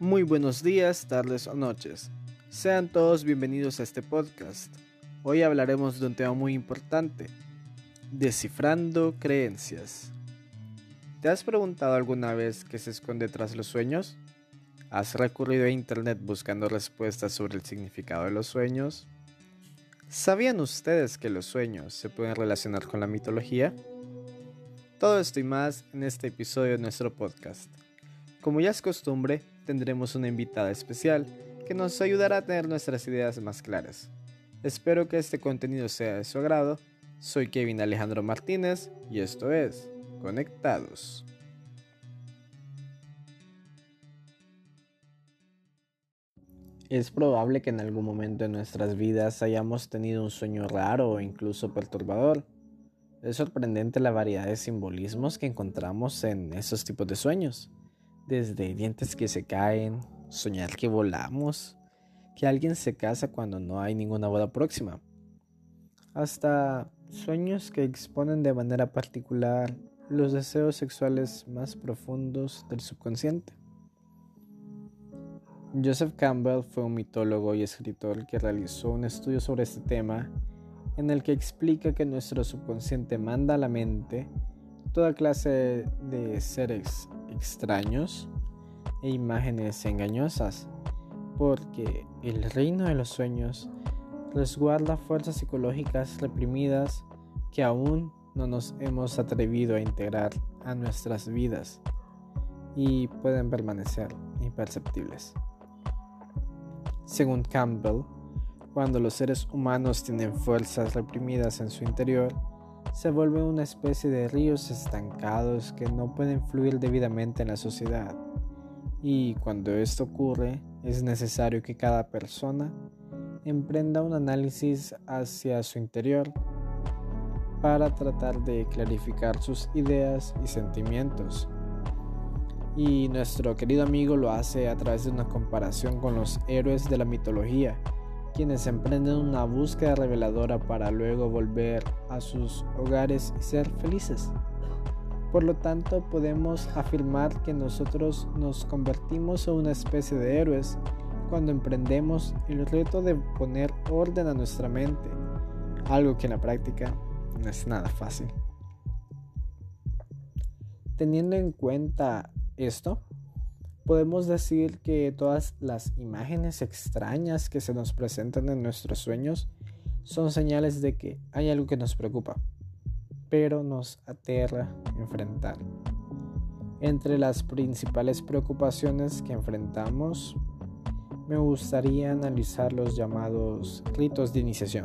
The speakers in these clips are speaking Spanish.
Muy buenos días, tardes o noches. Sean todos bienvenidos a este podcast. Hoy hablaremos de un tema muy importante, descifrando creencias. ¿Te has preguntado alguna vez qué se esconde tras los sueños? ¿Has recurrido a Internet buscando respuestas sobre el significado de los sueños? ¿Sabían ustedes que los sueños se pueden relacionar con la mitología? Todo esto y más en este episodio de nuestro podcast. Como ya es costumbre, tendremos una invitada especial que nos ayudará a tener nuestras ideas más claras. Espero que este contenido sea de su agrado. Soy Kevin Alejandro Martínez y esto es Conectados. Es probable que en algún momento de nuestras vidas hayamos tenido un sueño raro o incluso perturbador. Es sorprendente la variedad de simbolismos que encontramos en esos tipos de sueños desde dientes que se caen, soñar que volamos, que alguien se casa cuando no hay ninguna boda próxima, hasta sueños que exponen de manera particular los deseos sexuales más profundos del subconsciente. Joseph Campbell fue un mitólogo y escritor que realizó un estudio sobre este tema en el que explica que nuestro subconsciente manda a la mente toda clase de seres extraños e imágenes engañosas, porque el reino de los sueños resguarda fuerzas psicológicas reprimidas que aún no nos hemos atrevido a integrar a nuestras vidas y pueden permanecer imperceptibles. Según Campbell, cuando los seres humanos tienen fuerzas reprimidas en su interior, se vuelven una especie de ríos estancados que no pueden fluir debidamente en la sociedad. Y cuando esto ocurre, es necesario que cada persona emprenda un análisis hacia su interior para tratar de clarificar sus ideas y sentimientos. Y nuestro querido amigo lo hace a través de una comparación con los héroes de la mitología, quienes emprenden una búsqueda reveladora para luego volver a sus hogares y ser felices. Por lo tanto, podemos afirmar que nosotros nos convertimos en una especie de héroes cuando emprendemos el reto de poner orden a nuestra mente, algo que en la práctica no es nada fácil. Teniendo en cuenta esto, podemos decir que todas las imágenes extrañas que se nos presentan en nuestros sueños son señales de que hay algo que nos preocupa, pero nos aterra enfrentar. Entre las principales preocupaciones que enfrentamos, me gustaría analizar los llamados ritos de iniciación,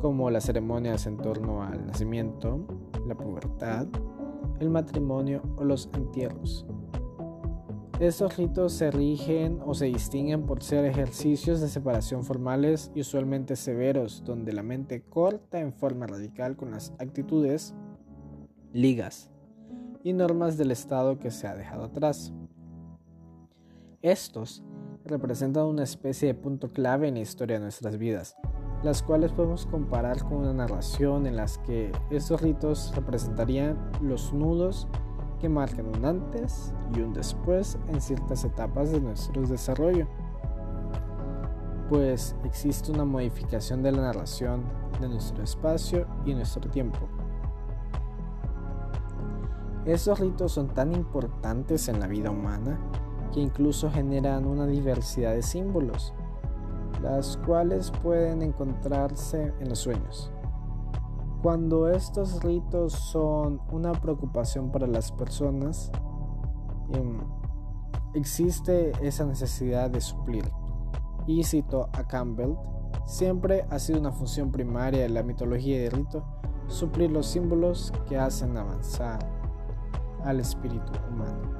como las ceremonias en torno al nacimiento, la pubertad, el matrimonio o los entierros. Estos ritos se rigen o se distinguen por ser ejercicios de separación formales y usualmente severos, donde la mente corta en forma radical con las actitudes, ligas y normas del Estado que se ha dejado atrás. Estos representan una especie de punto clave en la historia de nuestras vidas, las cuales podemos comparar con una narración en las que estos ritos representarían los nudos que marcan un antes y un después en ciertas etapas de nuestro desarrollo. Pues existe una modificación de la narración de nuestro espacio y nuestro tiempo. Esos ritos son tan importantes en la vida humana que incluso generan una diversidad de símbolos, las cuales pueden encontrarse en los sueños. Cuando estos ritos son una preocupación para las personas, em, existe esa necesidad de suplir. Y cito a Campbell, siempre ha sido una función primaria de la mitología y del rito suplir los símbolos que hacen avanzar al espíritu humano.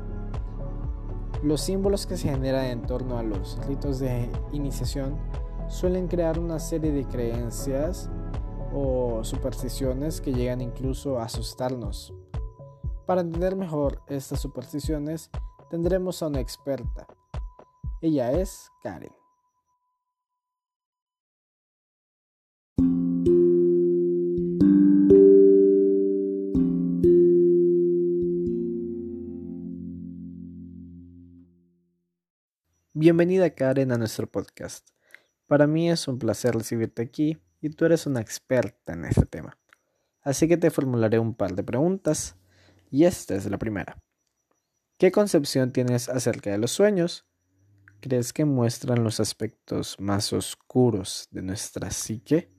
Los símbolos que se generan en torno a los ritos de iniciación suelen crear una serie de creencias o supersticiones que llegan incluso a asustarnos. Para entender mejor estas supersticiones, tendremos a una experta. Ella es Karen. Bienvenida Karen a nuestro podcast. Para mí es un placer recibirte aquí y tú eres una experta en este tema. Así que te formularé un par de preguntas y esta es la primera. ¿Qué concepción tienes acerca de los sueños? ¿Crees que muestran los aspectos más oscuros de nuestra psique?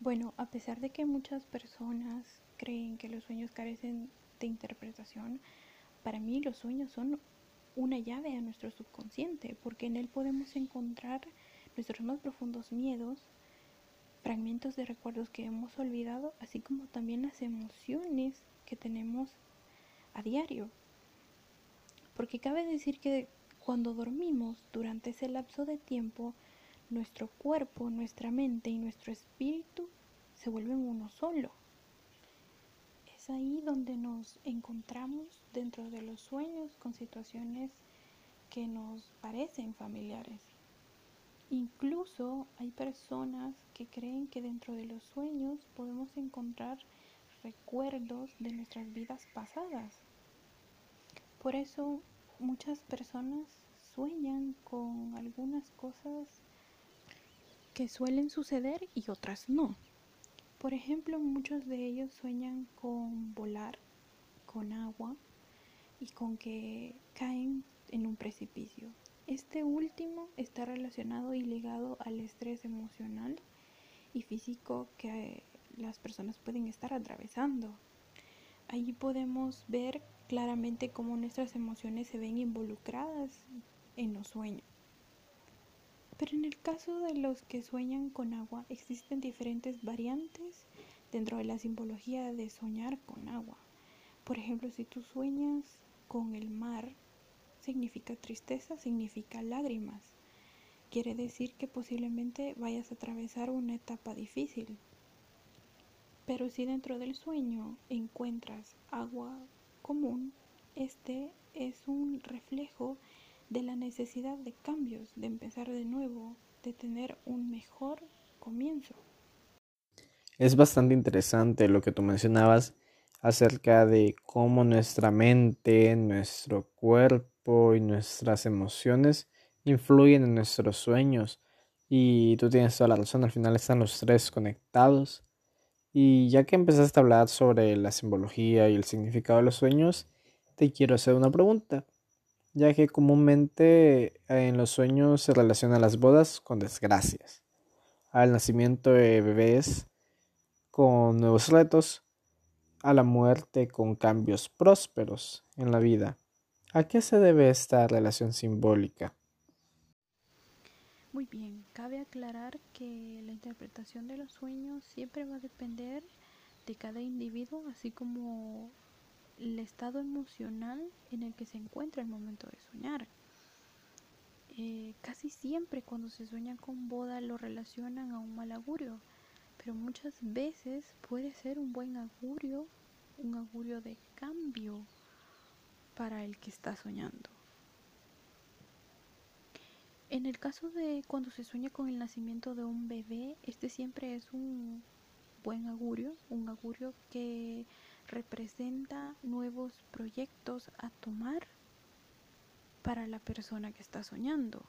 Bueno, a pesar de que muchas personas creen que los sueños carecen de interpretación, para mí los sueños son una llave a nuestro subconsciente, porque en él podemos encontrar nuestros más profundos miedos, fragmentos de recuerdos que hemos olvidado, así como también las emociones que tenemos a diario. Porque cabe decir que cuando dormimos, durante ese lapso de tiempo, nuestro cuerpo, nuestra mente y nuestro espíritu se vuelven uno solo ahí donde nos encontramos dentro de los sueños con situaciones que nos parecen familiares. Incluso hay personas que creen que dentro de los sueños podemos encontrar recuerdos de nuestras vidas pasadas. Por eso muchas personas sueñan con algunas cosas que suelen suceder y otras no. Por ejemplo, muchos de ellos sueñan con volar, con agua y con que caen en un precipicio. Este último está relacionado y ligado al estrés emocional y físico que las personas pueden estar atravesando. Allí podemos ver claramente cómo nuestras emociones se ven involucradas en los sueños. Pero en el caso de los que sueñan con agua, existen diferentes variantes dentro de la simbología de soñar con agua. Por ejemplo, si tú sueñas con el mar, significa tristeza, significa lágrimas. Quiere decir que posiblemente vayas a atravesar una etapa difícil. Pero si dentro del sueño encuentras agua común, este es un reflejo de la necesidad de cambios, de empezar de nuevo, de tener un mejor comienzo. Es bastante interesante lo que tú mencionabas acerca de cómo nuestra mente, nuestro cuerpo y nuestras emociones influyen en nuestros sueños. Y tú tienes toda la razón, al final están los tres conectados. Y ya que empezaste a hablar sobre la simbología y el significado de los sueños, te quiero hacer una pregunta ya que comúnmente en los sueños se relacionan las bodas con desgracias, al nacimiento de bebés con nuevos retos, a la muerte con cambios prósperos en la vida. ¿A qué se debe esta relación simbólica? Muy bien, cabe aclarar que la interpretación de los sueños siempre va a depender de cada individuo, así como el estado emocional en el que se encuentra el momento de soñar. Eh, casi siempre cuando se sueña con boda lo relacionan a un mal augurio, pero muchas veces puede ser un buen augurio, un augurio de cambio para el que está soñando. En el caso de cuando se sueña con el nacimiento de un bebé, este siempre es un buen augurio, un augurio que representa nuevos proyectos a tomar para la persona que está soñando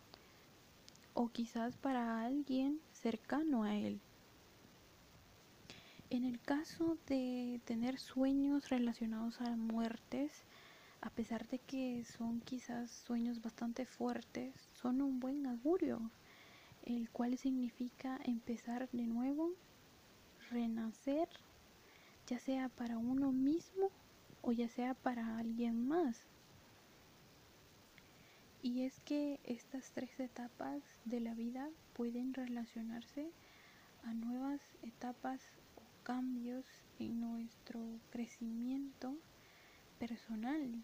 o quizás para alguien cercano a él. En el caso de tener sueños relacionados a muertes, a pesar de que son quizás sueños bastante fuertes, son un buen augurio, el cual significa empezar de nuevo, renacer ya sea para uno mismo o ya sea para alguien más. Y es que estas tres etapas de la vida pueden relacionarse a nuevas etapas cambios en nuestro crecimiento personal.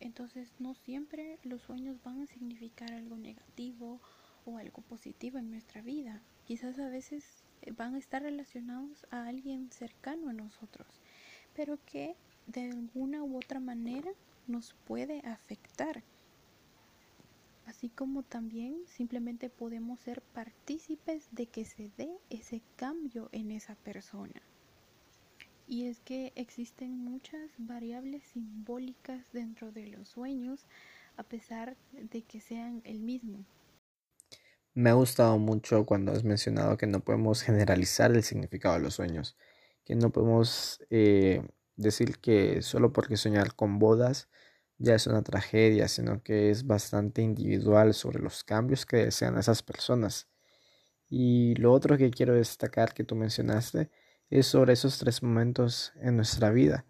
Entonces no siempre los sueños van a significar algo negativo o algo positivo en nuestra vida. Quizás a veces van a estar relacionados a alguien cercano a nosotros, pero que de alguna u otra manera nos puede afectar. Así como también simplemente podemos ser partícipes de que se dé ese cambio en esa persona. Y es que existen muchas variables simbólicas dentro de los sueños, a pesar de que sean el mismo. Me ha gustado mucho cuando has mencionado que no podemos generalizar el significado de los sueños, que no podemos eh, decir que solo porque soñar con bodas ya es una tragedia, sino que es bastante individual sobre los cambios que desean esas personas. Y lo otro que quiero destacar que tú mencionaste es sobre esos tres momentos en nuestra vida,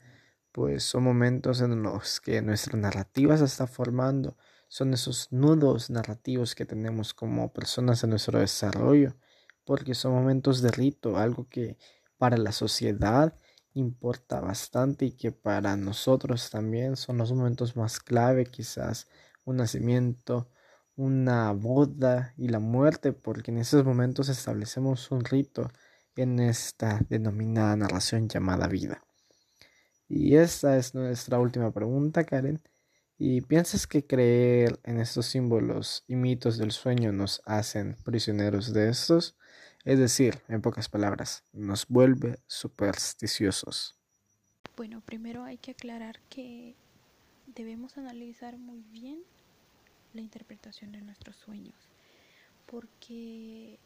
pues son momentos en los que nuestra narrativa se está formando, son esos nudos narrativos que tenemos como personas en nuestro desarrollo, porque son momentos de rito, algo que para la sociedad importa bastante y que para nosotros también son los momentos más clave, quizás un nacimiento, una boda y la muerte, porque en esos momentos establecemos un rito en esta denominada narración llamada vida. Y esta es nuestra última pregunta, Karen. ¿Y piensas que creer en estos símbolos y mitos del sueño nos hacen prisioneros de estos? Es decir, en pocas palabras, nos vuelve supersticiosos. Bueno, primero hay que aclarar que debemos analizar muy bien la interpretación de nuestros sueños, porque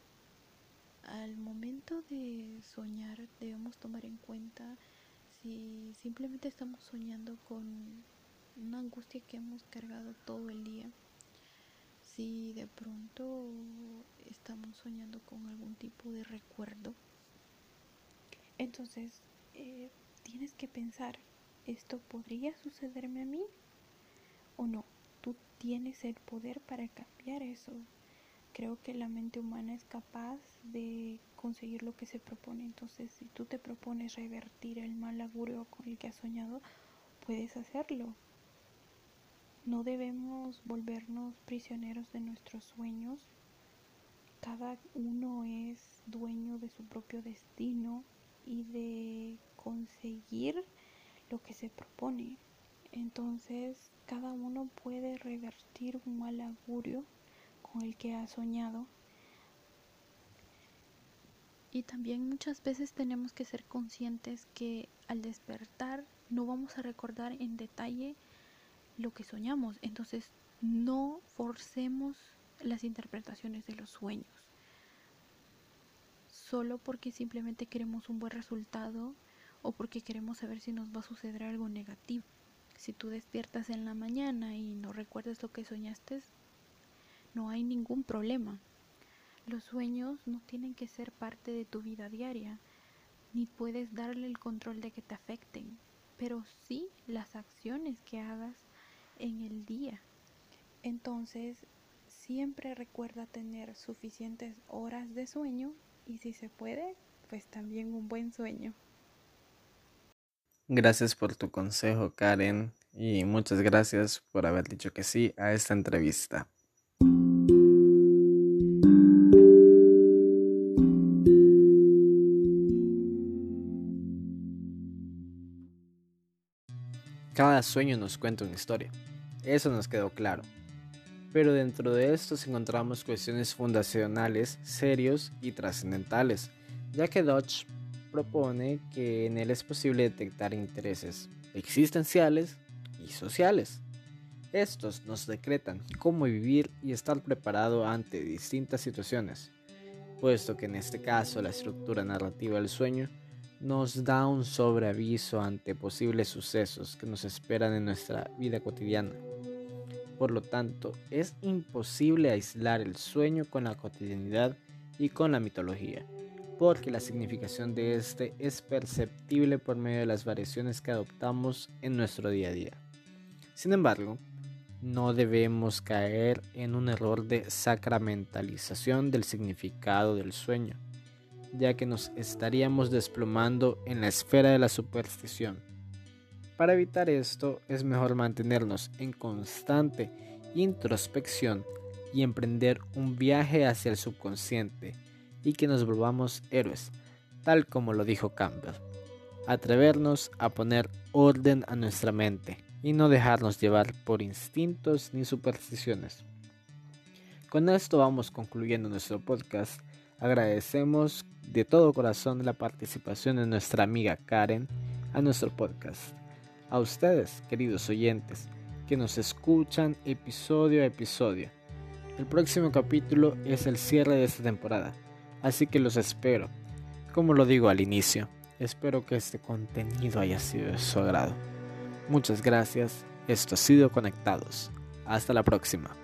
al momento de soñar debemos tomar en cuenta si simplemente estamos soñando con una angustia que hemos cargado todo el día si de pronto estamos soñando con algún tipo de recuerdo, entonces eh, tienes que pensar, ¿esto podría sucederme a mí o no? Tú tienes el poder para cambiar eso. Creo que la mente humana es capaz de conseguir lo que se propone. Entonces, si tú te propones revertir el mal augurio con el que has soñado, puedes hacerlo. No debemos volvernos prisioneros de nuestros sueños. Cada uno es dueño de su propio destino y de conseguir lo que se propone. Entonces, cada uno puede revertir un mal augurio con el que ha soñado. Y también muchas veces tenemos que ser conscientes que al despertar no vamos a recordar en detalle lo que soñamos. Entonces, no forcemos las interpretaciones de los sueños. Solo porque simplemente queremos un buen resultado o porque queremos saber si nos va a suceder algo negativo. Si tú despiertas en la mañana y no recuerdas lo que soñaste, no hay ningún problema. Los sueños no tienen que ser parte de tu vida diaria, ni puedes darle el control de que te afecten, pero sí las acciones que hagas en el día. Entonces, siempre recuerda tener suficientes horas de sueño y si se puede, pues también un buen sueño. Gracias por tu consejo, Karen, y muchas gracias por haber dicho que sí a esta entrevista. Cada sueño nos cuenta una historia. Eso nos quedó claro. Pero dentro de estos encontramos cuestiones fundacionales, serios y trascendentales, ya que Dodge propone que en él es posible detectar intereses existenciales y sociales. Estos nos decretan cómo vivir y estar preparado ante distintas situaciones, puesto que en este caso la estructura narrativa del sueño nos da un sobreaviso ante posibles sucesos que nos esperan en nuestra vida cotidiana. Por lo tanto, es imposible aislar el sueño con la cotidianidad y con la mitología, porque la significación de este es perceptible por medio de las variaciones que adoptamos en nuestro día a día. Sin embargo, no debemos caer en un error de sacramentalización del significado del sueño ya que nos estaríamos desplomando en la esfera de la superstición. Para evitar esto es mejor mantenernos en constante introspección y emprender un viaje hacia el subconsciente y que nos volvamos héroes, tal como lo dijo Campbell. Atrevernos a poner orden a nuestra mente y no dejarnos llevar por instintos ni supersticiones. Con esto vamos concluyendo nuestro podcast Agradecemos de todo corazón la participación de nuestra amiga Karen a nuestro podcast. A ustedes, queridos oyentes, que nos escuchan episodio a episodio. El próximo capítulo es el cierre de esta temporada, así que los espero. Como lo digo al inicio, espero que este contenido haya sido de su agrado. Muchas gracias, esto ha sido Conectados. Hasta la próxima.